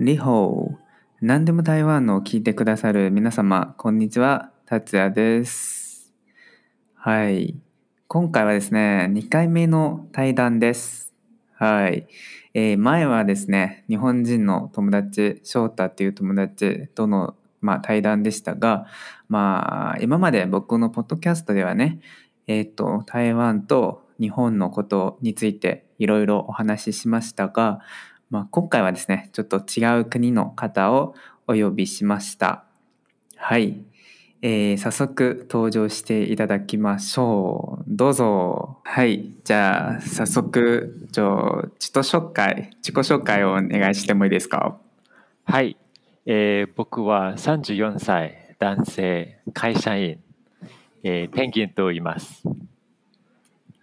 リホー。何でも台湾のを聞いてくださる皆様、こんにちは。達也です。はい。今回はですね、2回目の対談です。はい。えー前はですね、日本人の友達、翔太っていう友達との、まあ、対談でしたが、まあ、今まで僕のポッドキャストではね、えっ、と、台湾と日本のことについていろいろお話ししましたが、まあ、今回はですね、ちょっと違う国の方をお呼びしました。はい。えー早速登場していただきましょう。どうぞ。はい。じゃあ、早速、ちょ、自己紹介、自己紹介をお願いしてもいいですか？はい、えー僕は34歳男性会社員、えーペンギンと言います。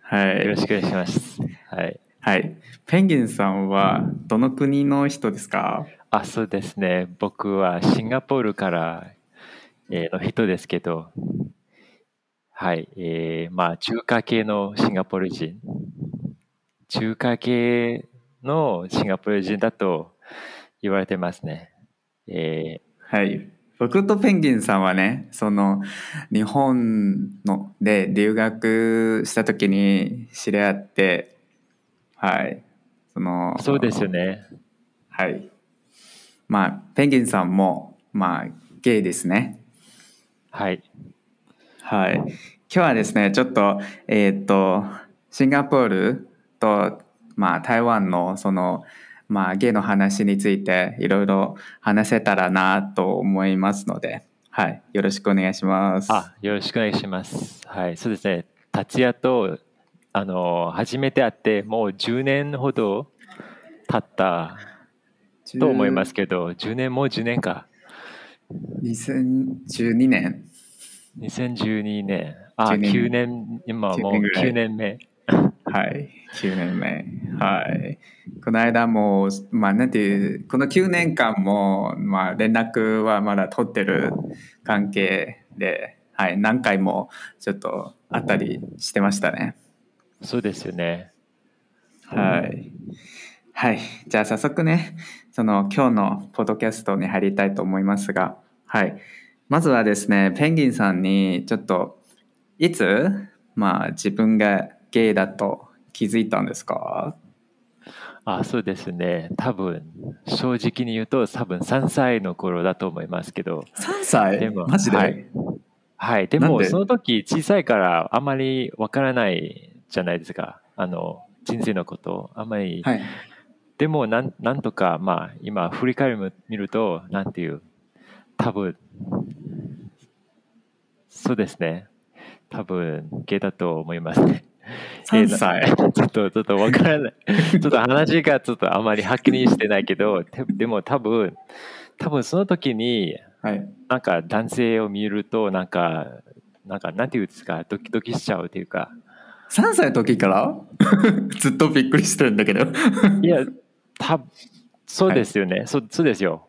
はい。よろしくお願いします。はい。はい。ペンギンさんはどの国の人ですか？あ、そうですね。僕はシンガポールから、えーの人ですけど、はい、えーまあ中華系のシンガポール人、中華系のシンガポール人だと言われてますね。えーはい。僕とペンギンさんはね、その日本ので留学した時に知り合って、はい。そのそうですよね。はい。まあ、ペンギンさんも、まあ、ゲイですね。はい。はい。今日はですね、ちょっと、えーっと、シンガポールと、まあ、台湾の、その、まあ、ゲイの話について、いろいろ話せたらなと思いますので、はい。よろしくお願いします。あ、よろしくお願いします。はい、そうですね。達也とあの初めて会ってもう10年ほど経ったと思いますけど、10年もう10年か。2012年。2012年、あ、10年9年、今もう9年ぐらい9年目。はい。9年目。はい。この間も、まあ、なんていう、この9年間も、まあ、連絡はまだ取ってる関係で、はい。何回もちょっと会ったりしてましたね。そうですよね。はい。はい。じゃあ早速ね、その今日のポッドキャストに入りたいと思いますが、はい。まずはですね、ペンギンさんにちょっと、いつ、まあ自分がゲイだと気づいたんですか？あ、そうですね。多分正直に言うと多分3歳の頃だと思いますけど、?3 歳？でもマジで、はいはい、でもその時小さいからあまりわからないじゃないですか。あの人生のことあまりはい。でもなんなんとかまあ今振り返り見るとなんていう多分そうですね多分ゲイだと思いますね。3歳。ちょっとちょっとわからない ちょっと話がちょっとあまりはっきりしてないけどででも多分多分その時にはい。なんか男性を見るとなんかなんかなんていうんですかドキドキしちゃうっていうか3歳の時から？ずっとびっくりしてるんだけど。いやたそうですよね、そそうですよ。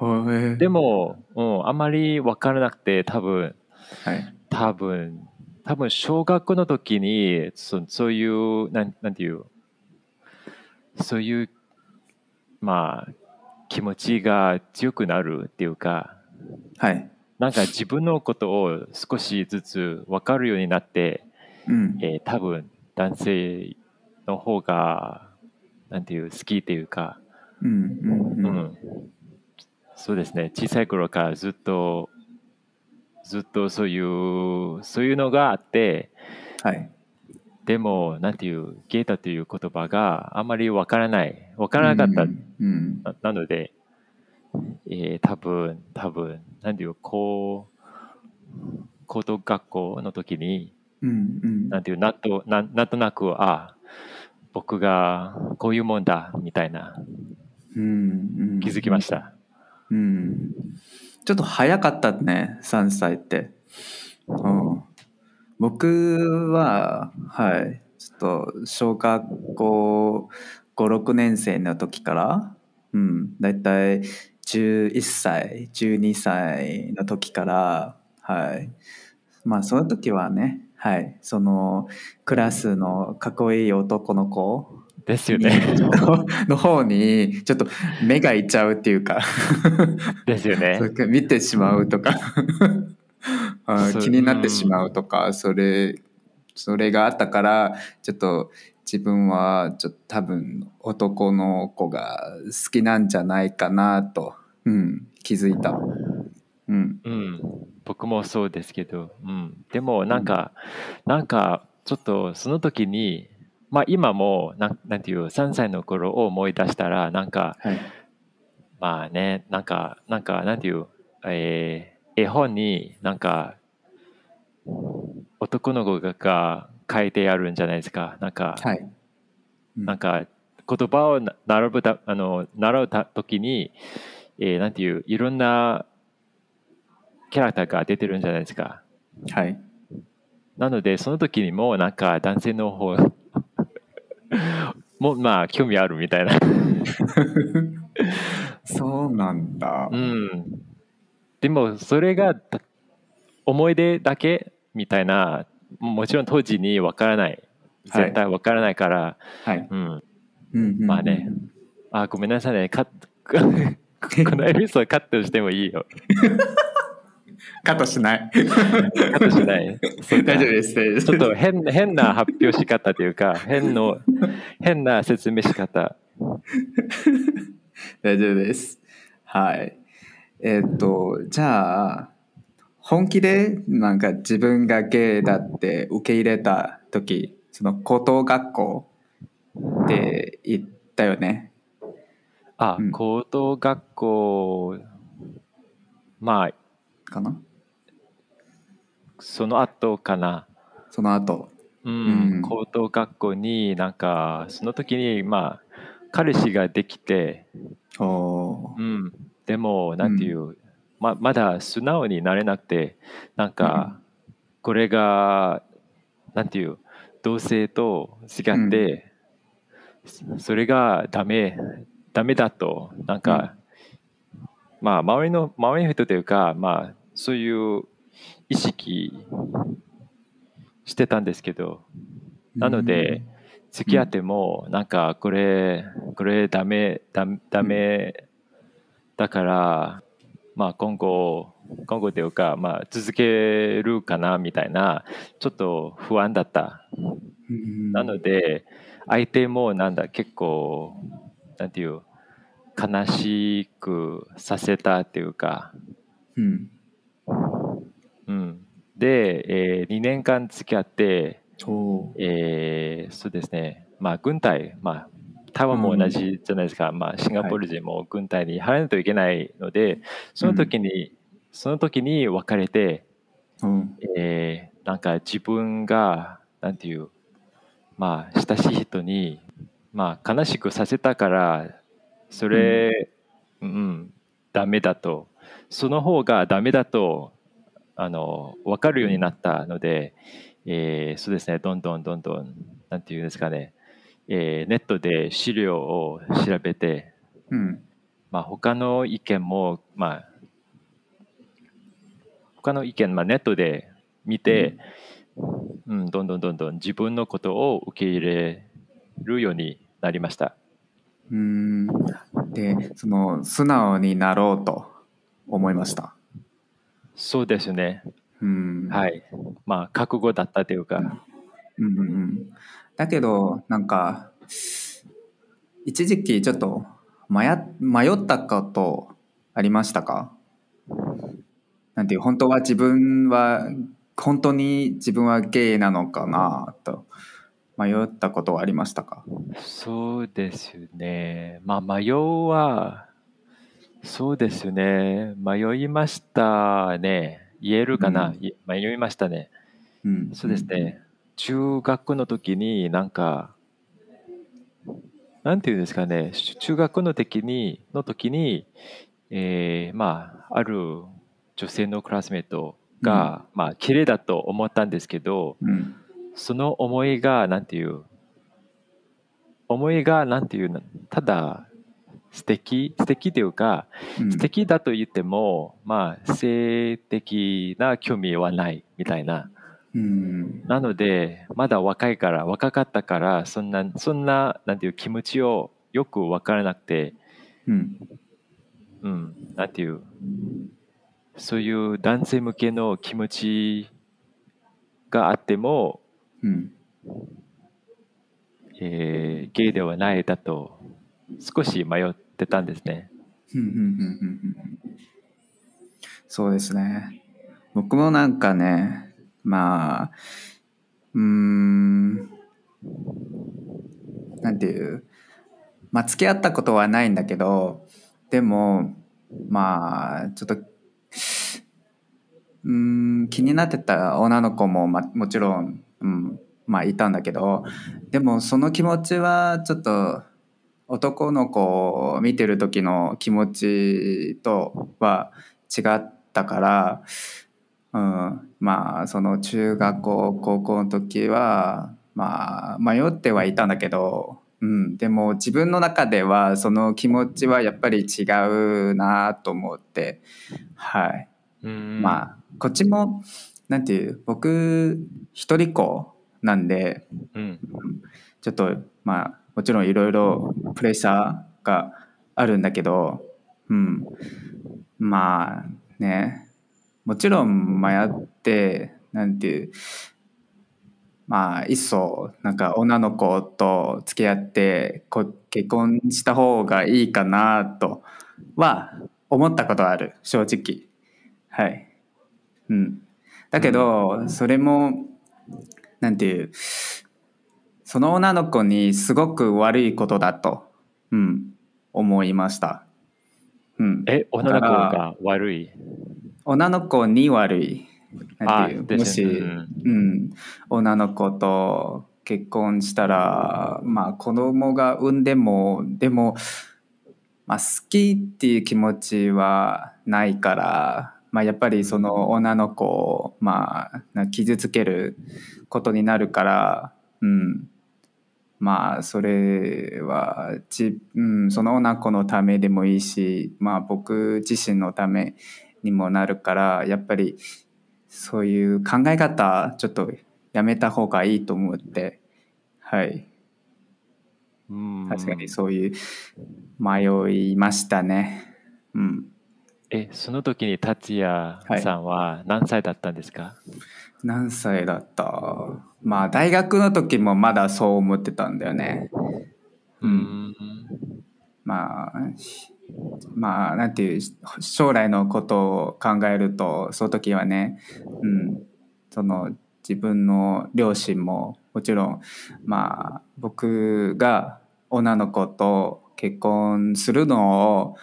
でで、も、うん、あまり分からなくて多分はい。多分多分小学校の時にそそういうなんなんていう？そういうまあ気持ちが強くなるっていうかはい。なんか自分のことを少しずつ分かるようになって、うん。えー多分男性の方がなんていう好きっていうか、うん。うん。うん。うん、そうですね小さい頃からずっとずっとそういうそういうのがあってはい。でもなんていうゲータという言葉があまりわからないわからなかった、うん。うんななので、えー多分多分なんていうこう高等学校の時にうん。うん。なんていうなんとなんなんとなくあ僕がこういうもんだみたいなうん。気づきました。うん。ちょっと早かったね、3歳って。うん、僕は、はい、ちょっと小学校5、6年生の時から、うん、だいたい11歳、12歳の時から、はい。まあ、その時はね、はい、そのクラスのかっこいい男の子。ですよね。の方にちょっと目がいっちゃうっていうか。ですよね。見てしまうとか。あ気になってしまうとか。それそれがあったからちょっと自分はちょっと多分男の子が好きなんじゃないかなと、うん、気づいた。うん、うん、僕もそうですけど、うん、でもなんか、なんかちょっとその時に、まあ今もなんなんていう3歳の頃を思い出したらなんかはい。まあねなんかなんかなんていう、えー絵本になんか男の子がが書いてあるんじゃないですか。なんか、はい。なんか言葉をな並ぶたあの習うた時に、えーなんていういろんなキャラクターが出てるんじゃないですか。はいなのでその時にもなんか男性の方 もまあ興味あるみたいな。そうなんだ。うん。でもそれがた思い出だけみたいなもちろん当時にわからないはい絶対わからないから、はい。うん。うんまあね。あごめんなさいねカット このエピソードカットしてもいいよ。カットしない。カットしない？大丈夫です。ちょっと変変な発表し方というか変の変な説明し方。大丈夫です。はい。えっと、じゃあ、本気でなんか自分がゲイだって受け入れた時、その高等学校って言ったよね。あ、うん高等学校まあかな？その後かな。その後。うんうん。高等学校になんかその時にまあ彼氏ができて、おー。うん、でもなんていう、ままだ素直になれなくてなんかこれがなんていう同性と違って、そそれがダメダメだとなんか、まあ周りの周りの人というかまあそういう意識してたんですけどなので、付き合ってもなんかこれこれダメダダメだからまあ今後今後というかまあ続けるかなみたいなちょっと不安だった。うん。なので相手もなんだ結構なんていう悲しくさせたっていうかうん。うん。で、え2年間付き合ってえーそうですね、まあ、軍隊、まあ、台湾も同じじゃないですか、まあ、シンガポール人も軍隊に入らないといけないので、その時に、その時に別れて、うん。えーなんか自分が、なんていう、まあ、親しい人に、まあ、悲しくさせたから、それ、うん、ダメだと、その方がダメだと、あの、分かるようになったので、えーそうですね、どんどんどんどん、なんていうんですかね、えーネットで資料を調べて、うん。まあ、他の意見も、まあ、他の意見、まあ、ネットで見て、うんどんどんどんどん自分のことを受け入れるようになりました。うん。で、その、素直になろうと思いました。そうですね。うん。はい。まあ、覚悟だったというか、うんうんうん。だけど、なんか、一時期ちょっと迷迷ったことありましたか？なんていう、本当は自分は、本当に自分はゲイなのかなと迷ったことはありましたか？そうですね。まあ、迷うは、そうですね。迷いましたね。言えるかな、うんい迷いましたね。うん。そうですね。中学の時になんか、なんていうんですかね、し中学の時に、の時に、えーまあ、ある女性のクラスメートが、まあ、綺麗だと思ったんですけど、うん。その思いが、なんていう、思いが、なんていうの、ただ、素敵素敵というか、うん。素敵だと言っても、まあ、性的な興味はないみたいな。うん。なのでまだ若いから若かったからそんなそんななんていう気持ちをよく分からなくて、うん。うん、なんていうそういう男性向けの気持ちがあっても、うん。えーゲイではないだと少し迷ってたんですね。うんうんうんうんうんそうですね僕もなんかねまあうんなんていうまあ付き合ったことはないんだけどでもまあちょっとうん気になってた女の子も、ま、もちろん、うん、まあいたんだけどでもその気持ちはちょっと男の子を見てる時の気持ちとは違ったから、うん、まあその中学校高校の時はまあ迷ってはいたんだけど、うん、でも自分の中ではその気持ちはやっぱり違うなと思ってはい。うんまあこっちもなんていう僕一人っ子なんでうんちょっとまあもちろんいろいろプレッシャーがあるんだけどうん。まあね。もちろん迷ってなんていうまあいっそなんか女の子と付き合ってこ結婚した方がいいかなとは思ったことはある正直。はい。うん。だけどそれもなんていうその女の子にすごく悪いことだと、うん、思いました。うん、え女の子が悪い？女の子に悪い。なんていうあもし、ねうんうん、女の子と結婚したら、まあ子供が産んでも、でも、まあ好きっていう気持ちはないから、まあやっぱりその女の子を、まあな傷つけることになるから、うん。まあそれはち、うん、その女の子のためでもいいし、まあ僕自身のためにもなるからやっぱりそういう考え方ちょっとやめた方がいいと思ってはい。うん。確かにそういう迷いましたね。うん。えその時に達也さんは何歳だったんですか、何歳だった？まあ大学の時もまだそう思ってたんだよね。うん。まあまあなんていう将来のことを考えるとその時はね、うん、その自分の両親ももちろんまあ僕が女の子と結婚するのを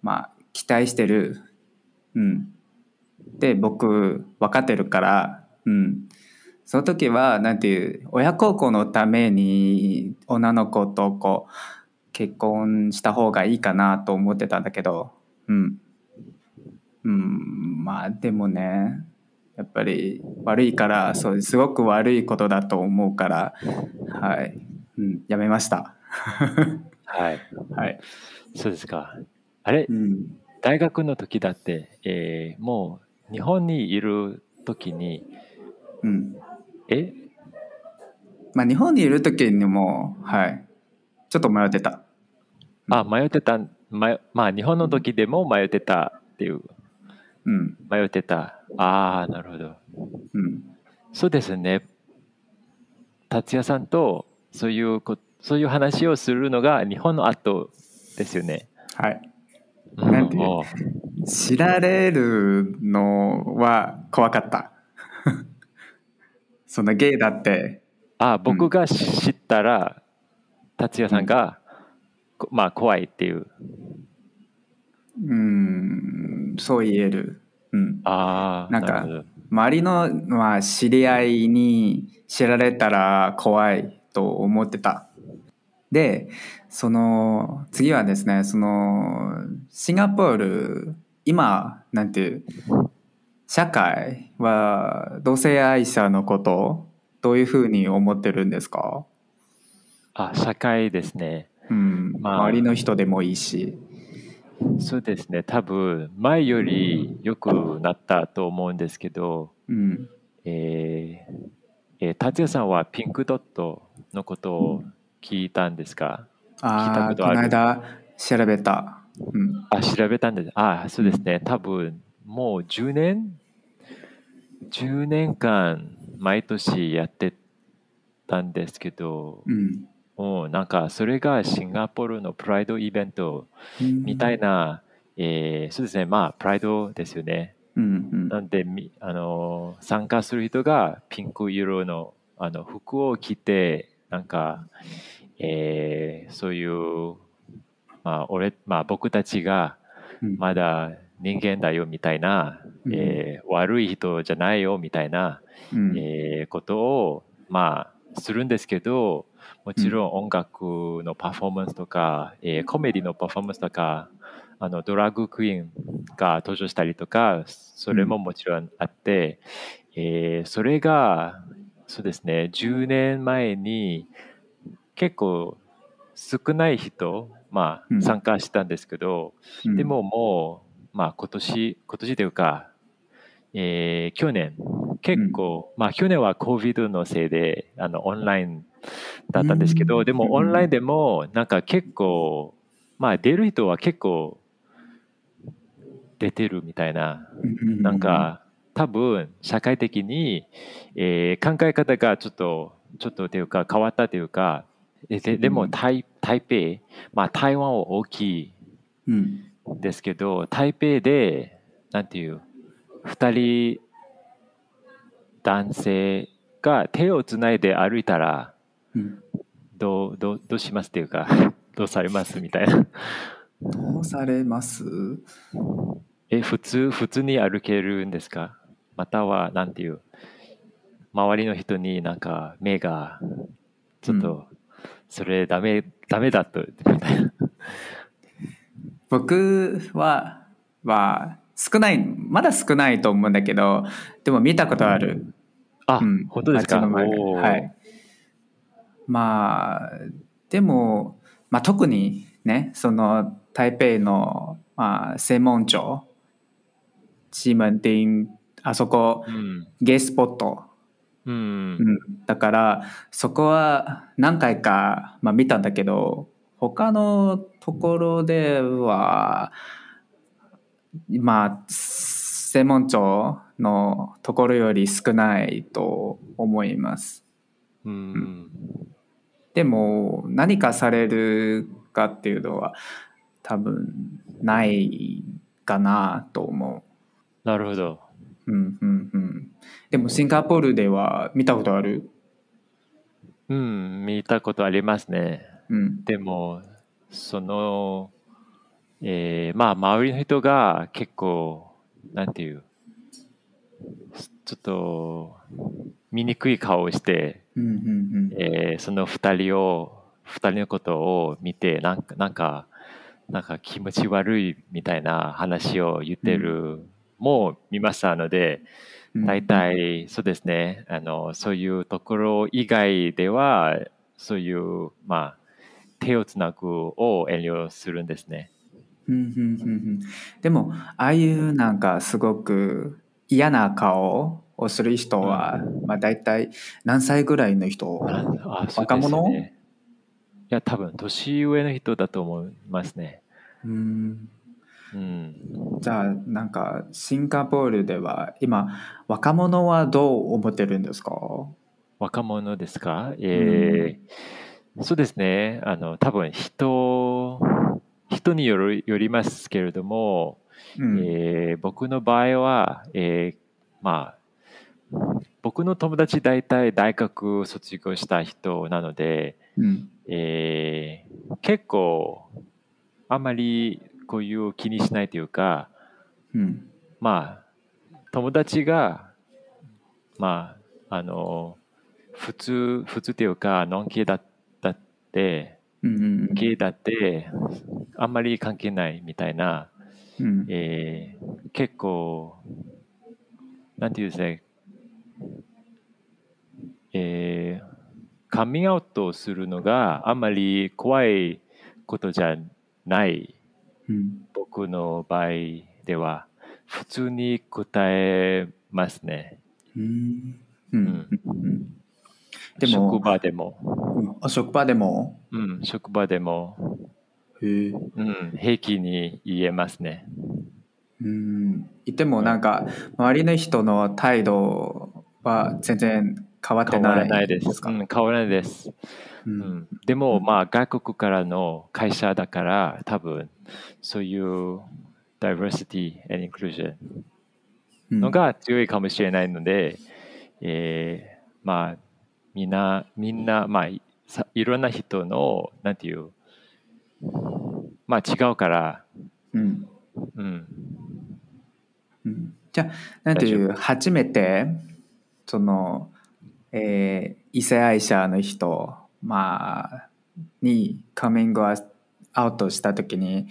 まあ期待してる、うん、で僕分かってるから、うん、その時はなんていう親孝行のために女の子とこう結婚した方がいいかなと思ってたんだけどうん。うんまあでもねやっぱり悪いからそうすごく悪いことだと思うからはい、うん、やめました。はい。はい、そうですか。あれうん、大学の時だって、えーもう日本にいる時にうんえ？まあ日本にいる時にもはい。ちょっと迷ってた。あ迷ってた。迷まあ日本の時でも迷ってたっていう。うん。迷ってた。ああなるほど。うん。そうですね。達也さんとそういうこそういう話をするのが日本の後ですよね。はい。うんなんていう。知られるのは怖かったそのゲイだって。あ僕が知ったら達也さんが、こまあ怖いっていう。うん。そう言える。うん。ああなんか周りの、まあ、知り合いに知られたら怖いと思ってた。でその次はですねそのシンガポール今なんていう社会は同性愛者のことをどういうふうに思ってるんですか、あ社会ですね。うん。まあ。周りの人でもいいし。そうですね。多分前より良くなったと思うんですけど、うん。えーえー、達也さんはピンクドットのことを聞いたんですか？聞いたああ、ことある？この間調べた。うん。あ、調べたんです。あ、そうですね。多分、もう10年 ?10 年間、毎年やってたんですけど、うん。うん、なんか、それがシンガポールのプライドイベントみたいな、えーそうですね。まあ、プライドですよね。うんうん。なんで、みあのー参加する人がピンク色のあの服を着て、なんか、えーそういう、まあ、俺、まあ、僕たちがうんまだ人間だよみたいな、うん。えー悪い人じゃないよみたいな、うん。えーことを、まあ、するんですけど、もちろん音楽のパフォーマンスとか、えーコメディのパフォーマンスとか、あのドラッグクイーンが登場したりとか、それももちろんあって、えーそれが、そうですね、10年前に結構少ない人、まあ、うん。参加したんですけど、うん。でももう、まあ、今年、今年というか、えー去年、結構、まあ、去年は COVID のせいで、あの、オンラインだったんですけど、うん。でも、オンラインでも、なんか結構、まあ、出る人は結構、出てるみたいな、うん。なんか、多分、社会的に、えー考え方がちょっと、ちょっとというか、変わったというか、えででも、台台北、まあ、台湾は大きいうんですけど台北でなんていう2人男性が手をつないで歩いたらうん。どうどうどうしますっていうか どうされますみたいな。どうされます？え普通普通に歩けるんですか？またはなんていう周りの人になんか目がちょっとそれダメダメだとみたいな僕はは少ないまだ少ないと思うんだけどでも見たことある、あ、うん。本当ですか？はい。まあでも、まあ、特にねその台北の、まあ、専門庁西門町あそこうん。ゲイスポット、うん。うん、だからそこは何回か、まあ、見たんだけど他のところではまあ専門庁のところより少ないと思います。うんでも何かされるかっていうのは多分ないかなと思なるほどう。うんうんうん。でもシンガポールでは見たことある？うん見たことありますねうん。でもその、えーまあ周りの人が結構なんていうちょっと醜い顔をして。えーその二人を二人のことを見てなんかなんかなんか気持ち悪いみたいな話を言ってる、もう見ましたので大体そうですね。あのそういうところ以外ではそういうまあ手をつなぐを遠慮するんですね。うんうんうんうん。でもああいうなんかすごく嫌な顔をする人は、まあ大体何歳ぐらいの人？若者？ね。いや多分年上の人だと思いますね。うん。うん、じゃあなんかシンガポールでは今若者はどう思ってるんですか？若者ですか、えーそうですね。あの多分人人によるよりますけれども、うん。えー僕の場合は、えーまあ僕の友達大体大学卒業した人なので、うん。えー結構あんまりこういう気にしないというかうん。まあ友達がまああの普通普通というかノン系だだってうんうんゲイだってあんまり関係ないみたいな、うん。えー結構なんていうんですねえーカミングアウトするのがあんまり怖いことじゃない。うん僕の場合では普通に答えますね。うん。うん。うんでも。職場でも、うん。あ職場でも？うん、職場でも、へえ。うん、平気に言えますね。うん。いてもなんか周りの人の態度は全然変わって変わないらないです。か、うん、変わらないです。ううんん、でも、まあ、外国からの会社だから、多分そういう diversity and inclusion うん。のが強いかもしれないので、えーまあ、みんな、みんな、まあ、いさいろんな人の、なんていう、まあ、違うから、うん。うん、うん。じゃあなんていう初めてその、えー異性愛者の人、まあ、にカミングアウトした時に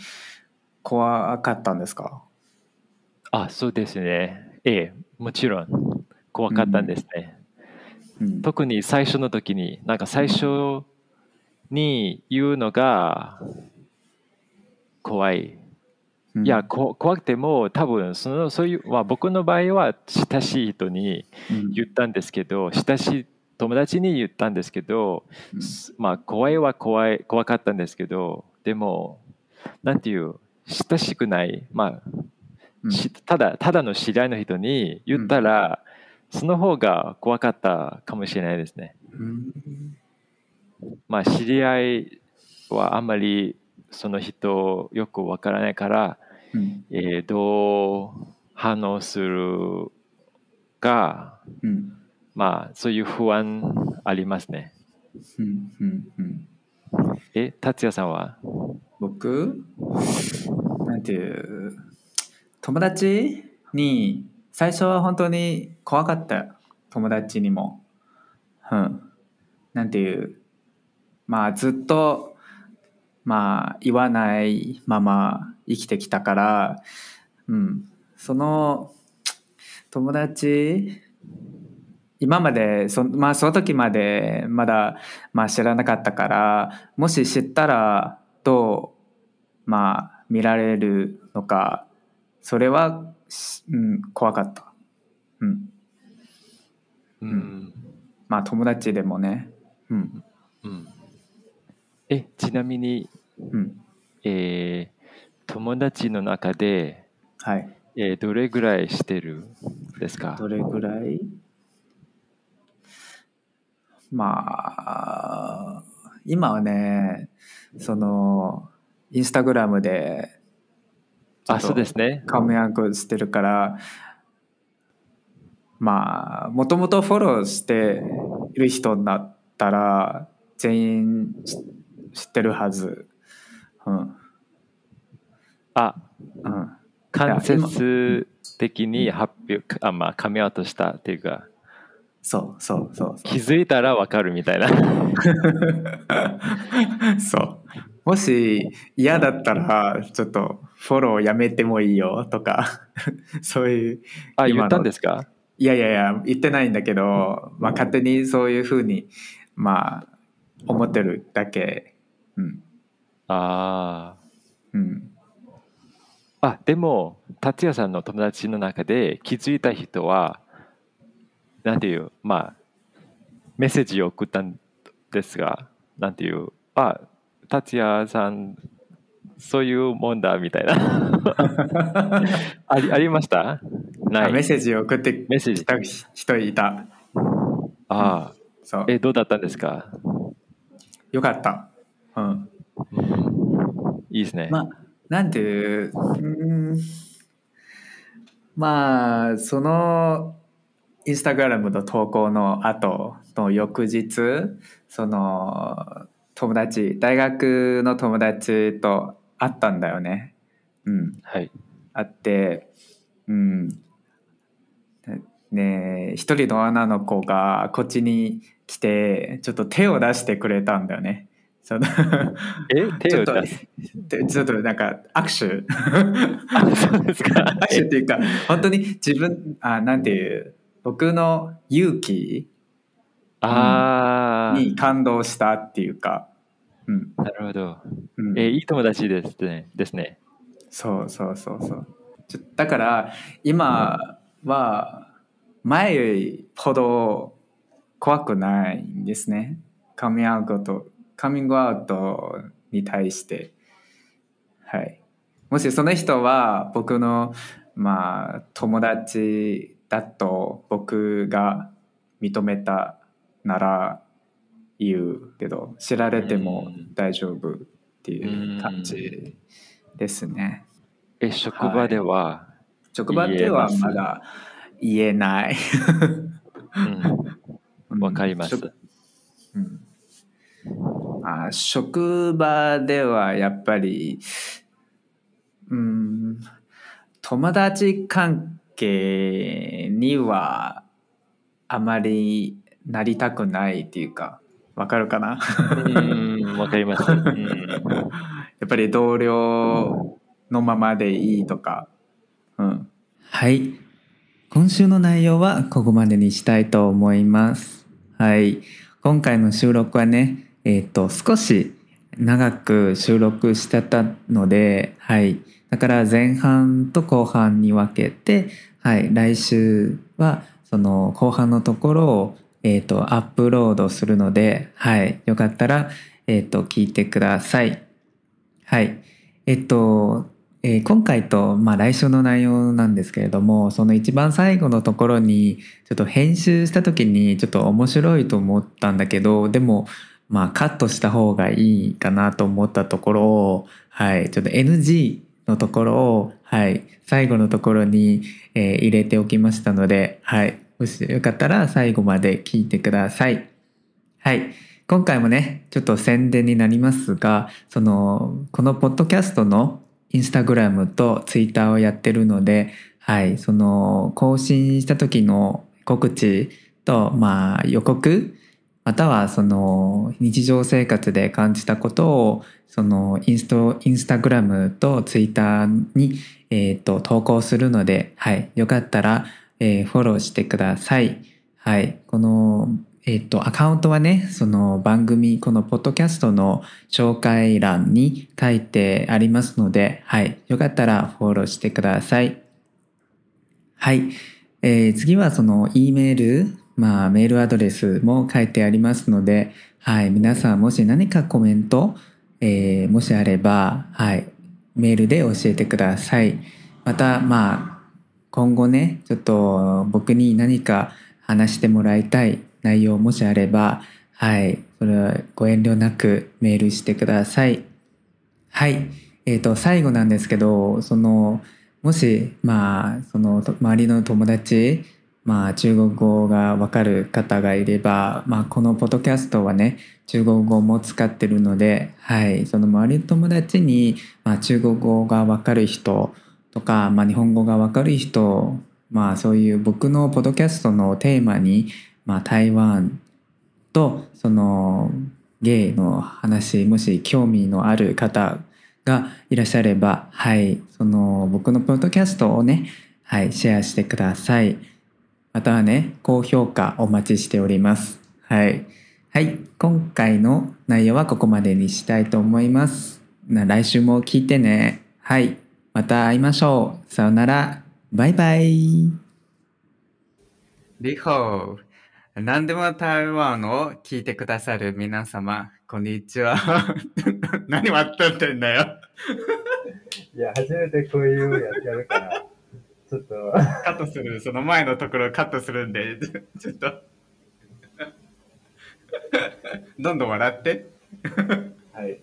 怖かったんですか？あ、そうですね。ええ、もちろん、怖かったんですね。うん。特に最初の時に、なんか最初に言うのが怖い。うん。いや、こ怖くても、多分そのそういう、まあ、僕の場合は親しい人にうん。言ったんですけど、親しい友達に言ったんですけど、まあ、怖いは怖い、怖かったんですけど、でも、なんていう、親しくない、まあ、ただただの知り合いの人に言ったら、その方が怖かったかもしれないですね。うん。まあ知り合いはあんまりその人よくわからないから、うん。えーどう反応するかうん。まあそういう不安ありますね。うんうんうん。え達也さんは？僕？なんていう？友達に最初は本当に怖かった友達にも。うん。なんていう。まあずっとまあ言わないまま生きてきたから。うん。その友達今までそ,、まあ、その時までまだ、まあ、知らなかったからもし知ったらどう、まあ、見られるのか。それは、うん、怖かった、うん、うん、まあ友達でもね。うん。うん、えちなみに、うん。えー友達の中で、はい。えーどれぐらいしてる？んですか？どれぐらい？まあ今はねそのインスタグラムであそうですね。カムヤンクしてるからまあもともとフォローしている人だったら全員知知ってるはず。うん。あうん。間接的に発表あまあカミアウトしたっていうかそうそうそうそう。気づいたらわかるみたいな。そう。もし嫌だったらちょっとフォローやめてもいいよとか そういうあ言ったんですか？いやいやいや言ってないんだけど、まあ、勝手にそういうふうにまあ思ってるだけ。うん。あうん。ーあでも達也さんの友達の中で気づいた人はなんていうまあメッセージを送ったんですがなんていうあ達也さんそういうもんだみたいな。ありありました？ない。あメッセージを送ってメッセージ。きた人いた。ああ。そう。えどうだったんですか、よかった。うんうん、いいですね、まあなんていううん。まあそのインスタグラムの投稿の後の翌日その友達大学の友達と会ったんだよね。うん。はい。会ってうん。ねえ一人の女の子がこっちに来てちょっと手を出してくれたんだよね。そのえ？手を出す？でちょっとなんか握手。あそうですか。握手っていうか本当に自分あなんていう僕の勇気ああ、に感動したっていうか、うんなるほど。うんえいい友達ですね。ですね。そうそうそうそうちょだから今は前ほど怖くないんですね。カミングアウト、カミングアウトに対して。はい。もしその人は僕の、まあ、友達だと僕が認めたなら言うけど、知られても大丈夫っていう感じですね。え、職場では、職場ではまだ言えない。うん、わかります。職うんあ職場ではやっぱり、うん、友達関係にはあまりなりたくないっていうか、わかるかな？うん、わかります。うん、やっぱり同僚のままでいいとか。うん。はい。今週の内容はここまでにしたいと思います。はい。今回の収録はね、えっ、と、少し長く収録してたので、はい。だから前半と後半に分けて、はい。来週はその後半のところを、えっ、と、アップロードするので、はい。よかったら、えっ、と、聞いてください。はい。えっと、えー今回と、まあ、来週の内容なんですけれども、その一番最後のところに、ちょっと編集した時にちょっと面白いと思ったんだけど、でも、まあ、カットした方がいいかなと思ったところを、はい、ちょっと NG のところを、はい、最後のところに、えー入れておきましたので、はい、もしよかったら最後まで聞いてください。はい。今回もね、ちょっと宣伝になりますが、その、このポッドキャストのインスタグラムとツイッターをやってるので、はい、その、更新した時の告知と、まあ、予告、またはその、日常生活で感じたことを、その、インスト、インスタグラムとツイッターに、えっ、と、投稿するので、はい、よかったら、えーフォローしてください。はい。この、えっ、と、アカウントはね、その番組、このポッドキャストの紹介欄に書いてありますので、はい。よかったらフォローしてください。はい。えー次はその E メール、まあメールアドレスも書いてありますので、はい。皆さんもし何かコメント、えーもしあれば、はい。メールで教えてください。また、まあ、今後ね、ちょっと僕に何か話してもらいたい内容もしあれば、はい。それはご遠慮なくメールしてください。はい。えっ、と、最後なんですけど、その、もし、まあ、その、周りの友達、まあ、中国語がわかる方がいれば、まあ、このポッドキャストはね、中国語も使ってるので、はい。その周りの友達に、まあ、中国語がわかる人とか、まあ、日本語がわかる人、まあ、そういう僕のポッドキャストのテーマに、まあ、台湾とそのゲイの話もし興味のある方がいらっしゃればはいその僕のポッドキャストをねはいシェアしてください。またはね高評価お待ちしております。はいはい今回の内容はここまでにしたいと思います。来週も聞いてね。はい。また会いましょうさよならバイバイリホー何でも台湾を聞いてくださる皆様、こんにちは。何待っとってんだよ。いや、初めてこういうやつやるから、ちょっと、カットする、その前のところカットするんで、ちょっと。どんどん笑って。はい。